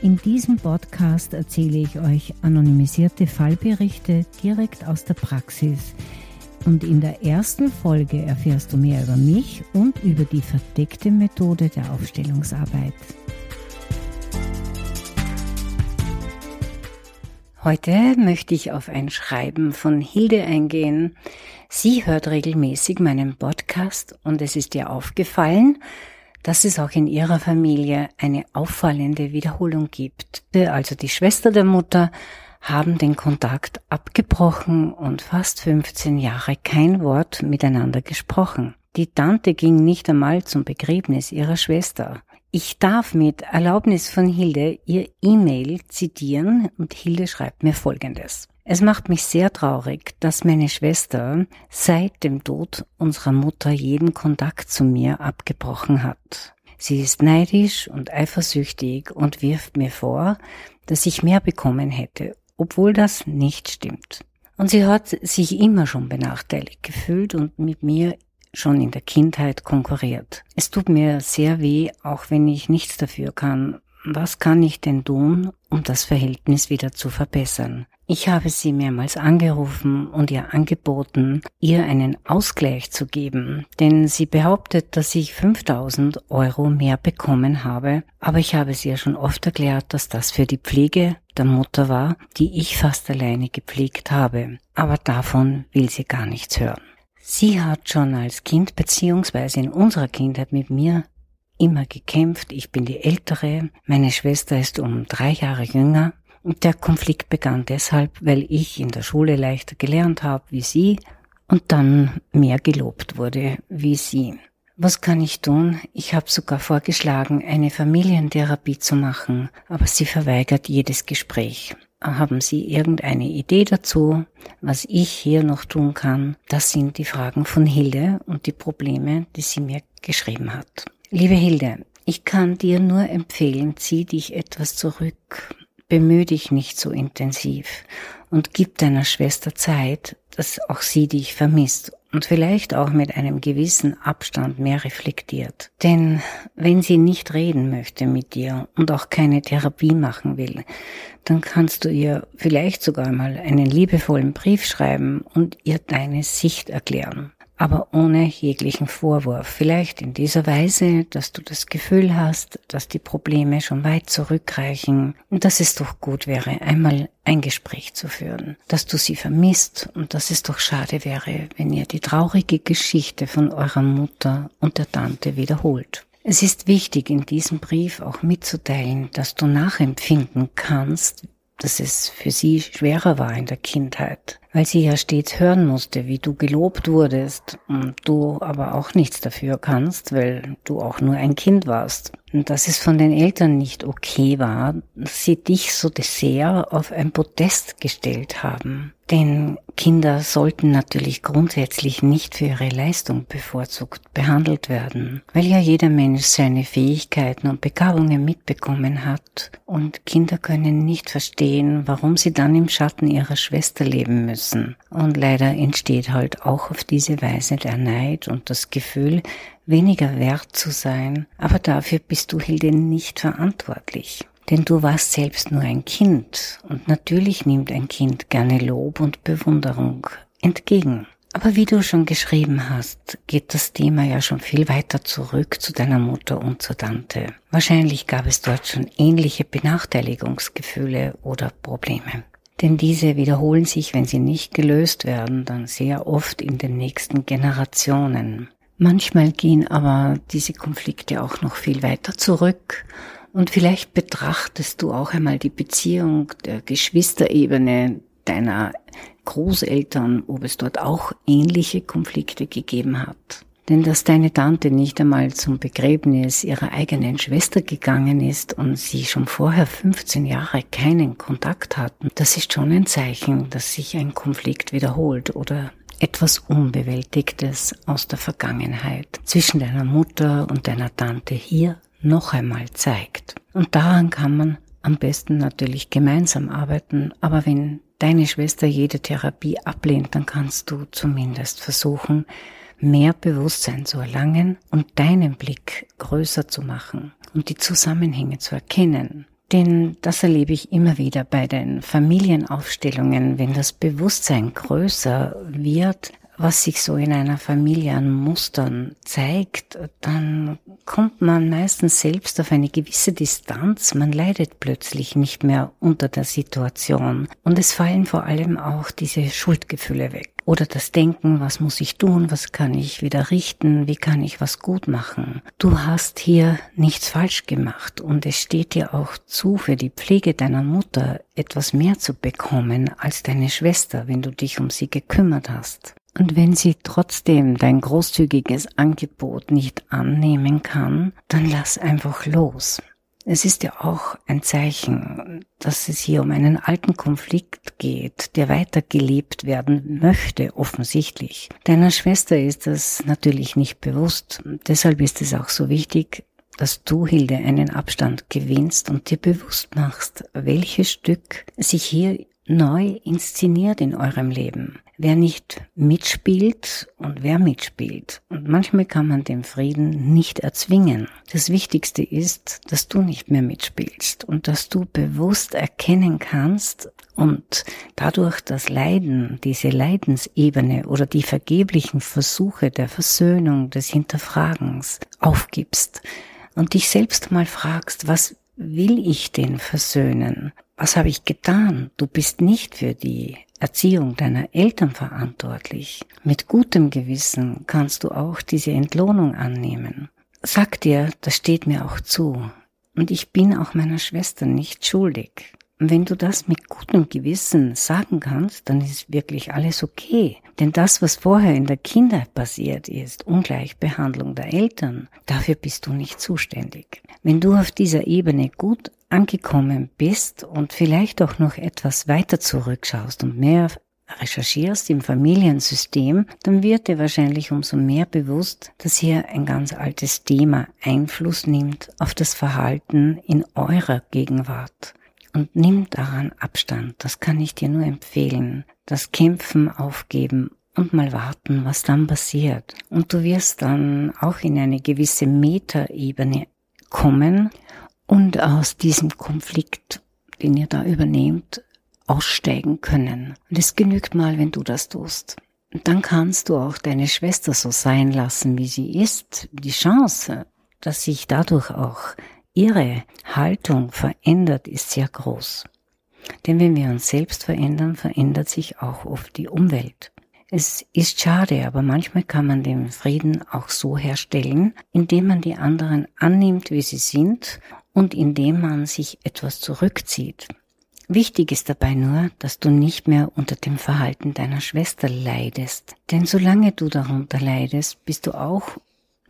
In diesem Podcast erzähle ich euch anonymisierte Fallberichte direkt aus der Praxis. Und in der ersten Folge erfährst du mehr über mich und über die verdeckte Methode der Aufstellungsarbeit. Heute möchte ich auf ein Schreiben von Hilde eingehen. Sie hört regelmäßig meinen Podcast und es ist ihr aufgefallen, dass es auch in ihrer Familie eine auffallende Wiederholung gibt. Also die Schwester der Mutter haben den Kontakt abgebrochen und fast 15 Jahre kein Wort miteinander gesprochen. Die Tante ging nicht einmal zum Begräbnis ihrer Schwester. Ich darf mit Erlaubnis von Hilde ihr E-Mail zitieren und Hilde schreibt mir Folgendes. Es macht mich sehr traurig, dass meine Schwester seit dem Tod unserer Mutter jeden Kontakt zu mir abgebrochen hat. Sie ist neidisch und eifersüchtig und wirft mir vor, dass ich mehr bekommen hätte, obwohl das nicht stimmt. Und sie hat sich immer schon benachteiligt gefühlt und mit mir schon in der Kindheit konkurriert. Es tut mir sehr weh, auch wenn ich nichts dafür kann. Was kann ich denn tun, um das Verhältnis wieder zu verbessern? Ich habe sie mehrmals angerufen und ihr angeboten, ihr einen Ausgleich zu geben, denn sie behauptet, dass ich 5000 Euro mehr bekommen habe, aber ich habe sie ja schon oft erklärt, dass das für die Pflege der Mutter war, die ich fast alleine gepflegt habe. Aber davon will sie gar nichts hören. Sie hat schon als Kind beziehungsweise in unserer Kindheit mit mir immer gekämpft. Ich bin die Ältere, meine Schwester ist um drei Jahre jünger. Und der Konflikt begann deshalb, weil ich in der Schule leichter gelernt habe wie sie und dann mehr gelobt wurde wie sie. Was kann ich tun? Ich habe sogar vorgeschlagen, eine Familientherapie zu machen, aber sie verweigert jedes Gespräch. Haben Sie irgendeine Idee dazu, was ich hier noch tun kann? Das sind die Fragen von Hilde und die Probleme, die sie mir geschrieben hat. Liebe Hilde, ich kann dir nur empfehlen, zieh dich etwas zurück, bemühe dich nicht so intensiv und gib deiner Schwester Zeit, dass auch sie dich vermisst und vielleicht auch mit einem gewissen Abstand mehr reflektiert. Denn wenn sie nicht reden möchte mit dir und auch keine Therapie machen will, dann kannst du ihr vielleicht sogar mal einen liebevollen Brief schreiben und ihr deine Sicht erklären aber ohne jeglichen Vorwurf. Vielleicht in dieser Weise, dass du das Gefühl hast, dass die Probleme schon weit zurückreichen und dass es doch gut wäre, einmal ein Gespräch zu führen, dass du sie vermisst und dass es doch schade wäre, wenn ihr die traurige Geschichte von eurer Mutter und der Tante wiederholt. Es ist wichtig, in diesem Brief auch mitzuteilen, dass du nachempfinden kannst, dass es für sie schwerer war in der Kindheit, weil sie ja stets hören musste, wie du gelobt wurdest und du aber auch nichts dafür kannst, weil du auch nur ein Kind warst. Und dass es von den Eltern nicht okay war, dass sie dich so sehr auf ein Podest gestellt haben. Denn Kinder sollten natürlich grundsätzlich nicht für ihre Leistung bevorzugt behandelt werden, weil ja jeder Mensch seine Fähigkeiten und Begabungen mitbekommen hat und Kinder können nicht verstehen, warum sie dann im Schatten ihrer Schwester leben müssen. Und leider entsteht halt auch auf diese Weise der Neid und das Gefühl, weniger wert zu sein, aber dafür bist du Hilde nicht verantwortlich. Denn du warst selbst nur ein Kind und natürlich nimmt ein Kind gerne Lob und Bewunderung entgegen. Aber wie du schon geschrieben hast, geht das Thema ja schon viel weiter zurück zu deiner Mutter und zur Tante. Wahrscheinlich gab es dort schon ähnliche Benachteiligungsgefühle oder Probleme. Denn diese wiederholen sich, wenn sie nicht gelöst werden, dann sehr oft in den nächsten Generationen. Manchmal gehen aber diese Konflikte auch noch viel weiter zurück und vielleicht betrachtest du auch einmal die Beziehung der Geschwisterebene deiner Großeltern, ob es dort auch ähnliche Konflikte gegeben hat. Denn dass deine Tante nicht einmal zum Begräbnis ihrer eigenen Schwester gegangen ist und sie schon vorher 15 Jahre keinen Kontakt hatten, das ist schon ein Zeichen, dass sich ein Konflikt wiederholt oder etwas Unbewältigtes aus der Vergangenheit zwischen deiner Mutter und deiner Tante hier noch einmal zeigt. Und daran kann man am besten natürlich gemeinsam arbeiten, aber wenn deine Schwester jede Therapie ablehnt, dann kannst du zumindest versuchen, mehr Bewusstsein zu erlangen und deinen Blick größer zu machen und die Zusammenhänge zu erkennen. Denn das erlebe ich immer wieder bei den Familienaufstellungen, wenn das Bewusstsein größer wird, was sich so in einer Familie an Mustern zeigt, dann kommt man meistens selbst auf eine gewisse Distanz, man leidet plötzlich nicht mehr unter der Situation und es fallen vor allem auch diese Schuldgefühle weg. Oder das Denken, was muss ich tun, was kann ich wieder richten, wie kann ich was gut machen. Du hast hier nichts falsch gemacht und es steht dir auch zu, für die Pflege deiner Mutter etwas mehr zu bekommen als deine Schwester, wenn du dich um sie gekümmert hast. Und wenn sie trotzdem dein großzügiges Angebot nicht annehmen kann, dann lass einfach los. Es ist ja auch ein Zeichen, dass es hier um einen alten Konflikt geht, der weitergelebt werden möchte, offensichtlich. Deiner Schwester ist das natürlich nicht bewusst. Deshalb ist es auch so wichtig, dass du, Hilde, einen Abstand gewinnst und dir bewusst machst, welches Stück sich hier neu inszeniert in eurem Leben. Wer nicht mitspielt und wer mitspielt. Und manchmal kann man den Frieden nicht erzwingen. Das Wichtigste ist, dass du nicht mehr mitspielst und dass du bewusst erkennen kannst und dadurch das Leiden, diese Leidensebene oder die vergeblichen Versuche der Versöhnung, des Hinterfragens aufgibst und dich selbst mal fragst, was will ich denn versöhnen? Was habe ich getan? Du bist nicht für die Erziehung deiner Eltern verantwortlich. Mit gutem Gewissen kannst du auch diese Entlohnung annehmen. Sag dir, das steht mir auch zu. Und ich bin auch meiner Schwester nicht schuldig. Wenn du das mit gutem Gewissen sagen kannst, dann ist wirklich alles okay. Denn das, was vorher in der Kindheit passiert ist, Ungleichbehandlung der Eltern, dafür bist du nicht zuständig. Wenn du auf dieser Ebene gut angekommen bist und vielleicht auch noch etwas weiter zurückschaust und mehr recherchierst im Familiensystem, dann wird dir wahrscheinlich umso mehr bewusst, dass hier ein ganz altes Thema Einfluss nimmt auf das Verhalten in eurer Gegenwart. Und nimm daran Abstand, das kann ich dir nur empfehlen. Das Kämpfen aufgeben und mal warten, was dann passiert. Und du wirst dann auch in eine gewisse Metaebene kommen und aus diesem Konflikt, den ihr da übernehmt, aussteigen können. Und es genügt mal, wenn du das tust. Und dann kannst du auch deine Schwester so sein lassen, wie sie ist. Die Chance, dass sich dadurch auch ihre Haltung verändert, ist sehr groß. Denn wenn wir uns selbst verändern, verändert sich auch oft die Umwelt. Es ist schade, aber manchmal kann man den Frieden auch so herstellen, indem man die anderen annimmt, wie sie sind und indem man sich etwas zurückzieht. Wichtig ist dabei nur, dass du nicht mehr unter dem Verhalten deiner Schwester leidest. Denn solange du darunter leidest, bist du auch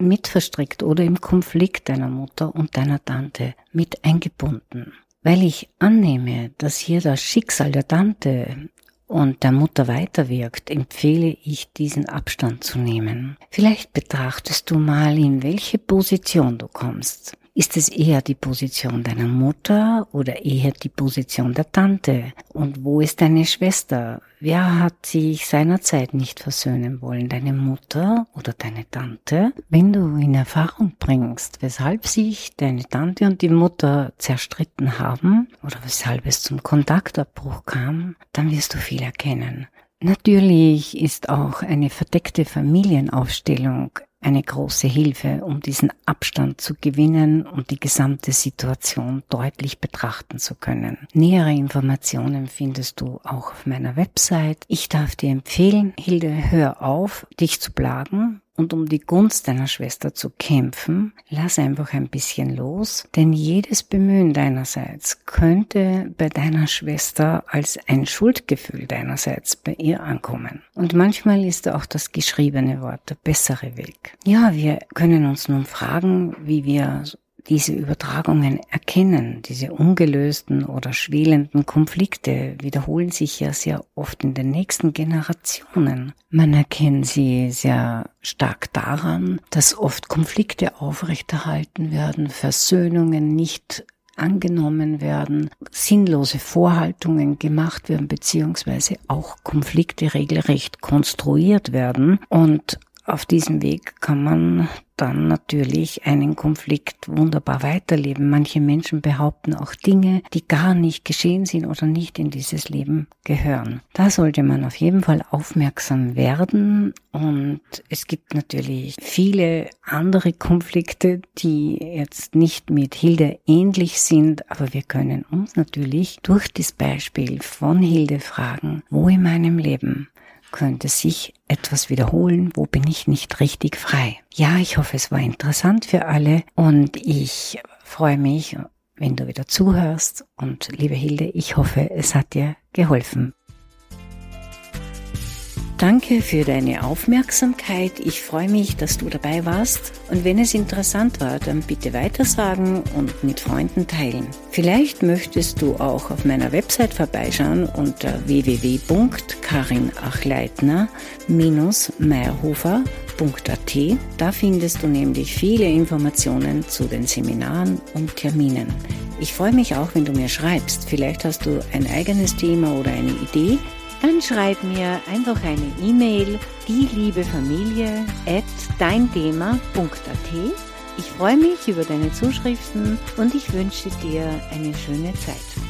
mit verstrickt oder im Konflikt deiner Mutter und deiner Tante mit eingebunden. Weil ich annehme, dass hier das Schicksal der Tante und der Mutter weiterwirkt, empfehle ich, diesen Abstand zu nehmen. Vielleicht betrachtest du mal, in welche Position du kommst. Ist es eher die Position deiner Mutter oder eher die Position der Tante? Und wo ist deine Schwester? Wer hat sich seinerzeit nicht versöhnen wollen? Deine Mutter oder deine Tante? Wenn du in Erfahrung bringst, weshalb sich deine Tante und die Mutter zerstritten haben oder weshalb es zum Kontaktabbruch kam, dann wirst du viel erkennen. Natürlich ist auch eine verdeckte Familienaufstellung eine große Hilfe, um diesen Abstand zu gewinnen und die gesamte Situation deutlich betrachten zu können. Nähere Informationen findest du auch auf meiner Website. Ich darf dir empfehlen, Hilde, hör auf, dich zu plagen und um die Gunst deiner Schwester zu kämpfen, lass einfach ein bisschen los, denn jedes Bemühen deinerseits könnte bei deiner Schwester als ein Schuldgefühl deinerseits bei ihr ankommen. Und manchmal ist auch das geschriebene Wort der bessere Weg. Ja, wir können uns nun fragen, wie wir diese Übertragungen erkennen, diese ungelösten oder schwelenden Konflikte wiederholen sich ja sehr oft in den nächsten Generationen. Man erkennt sie sehr stark daran, dass oft Konflikte aufrechterhalten werden, Versöhnungen nicht angenommen werden, sinnlose Vorhaltungen gemacht werden, beziehungsweise auch Konflikte regelrecht konstruiert werden und auf diesem Weg kann man dann natürlich einen Konflikt wunderbar weiterleben. Manche Menschen behaupten auch Dinge, die gar nicht geschehen sind oder nicht in dieses Leben gehören. Da sollte man auf jeden Fall aufmerksam werden und es gibt natürlich viele andere Konflikte, die jetzt nicht mit Hilde ähnlich sind, aber wir können uns natürlich durch das Beispiel von Hilde fragen, wo in meinem Leben könnte sich etwas wiederholen, wo bin ich nicht richtig frei. Ja, ich hoffe, es war interessant für alle und ich freue mich, wenn du wieder zuhörst und liebe Hilde, ich hoffe, es hat dir geholfen. Danke für deine Aufmerksamkeit. Ich freue mich, dass du dabei warst. Und wenn es interessant war, dann bitte weitersagen und mit Freunden teilen. Vielleicht möchtest du auch auf meiner Website vorbeischauen unter www.karinachleitner-meierhofer.at. Da findest du nämlich viele Informationen zu den Seminaren und Terminen. Ich freue mich auch, wenn du mir schreibst. Vielleicht hast du ein eigenes Thema oder eine Idee dann schreib mir einfach eine E-Mail, die liebe Familie at deinthema.at. Ich freue mich über deine Zuschriften und ich wünsche dir eine schöne Zeit.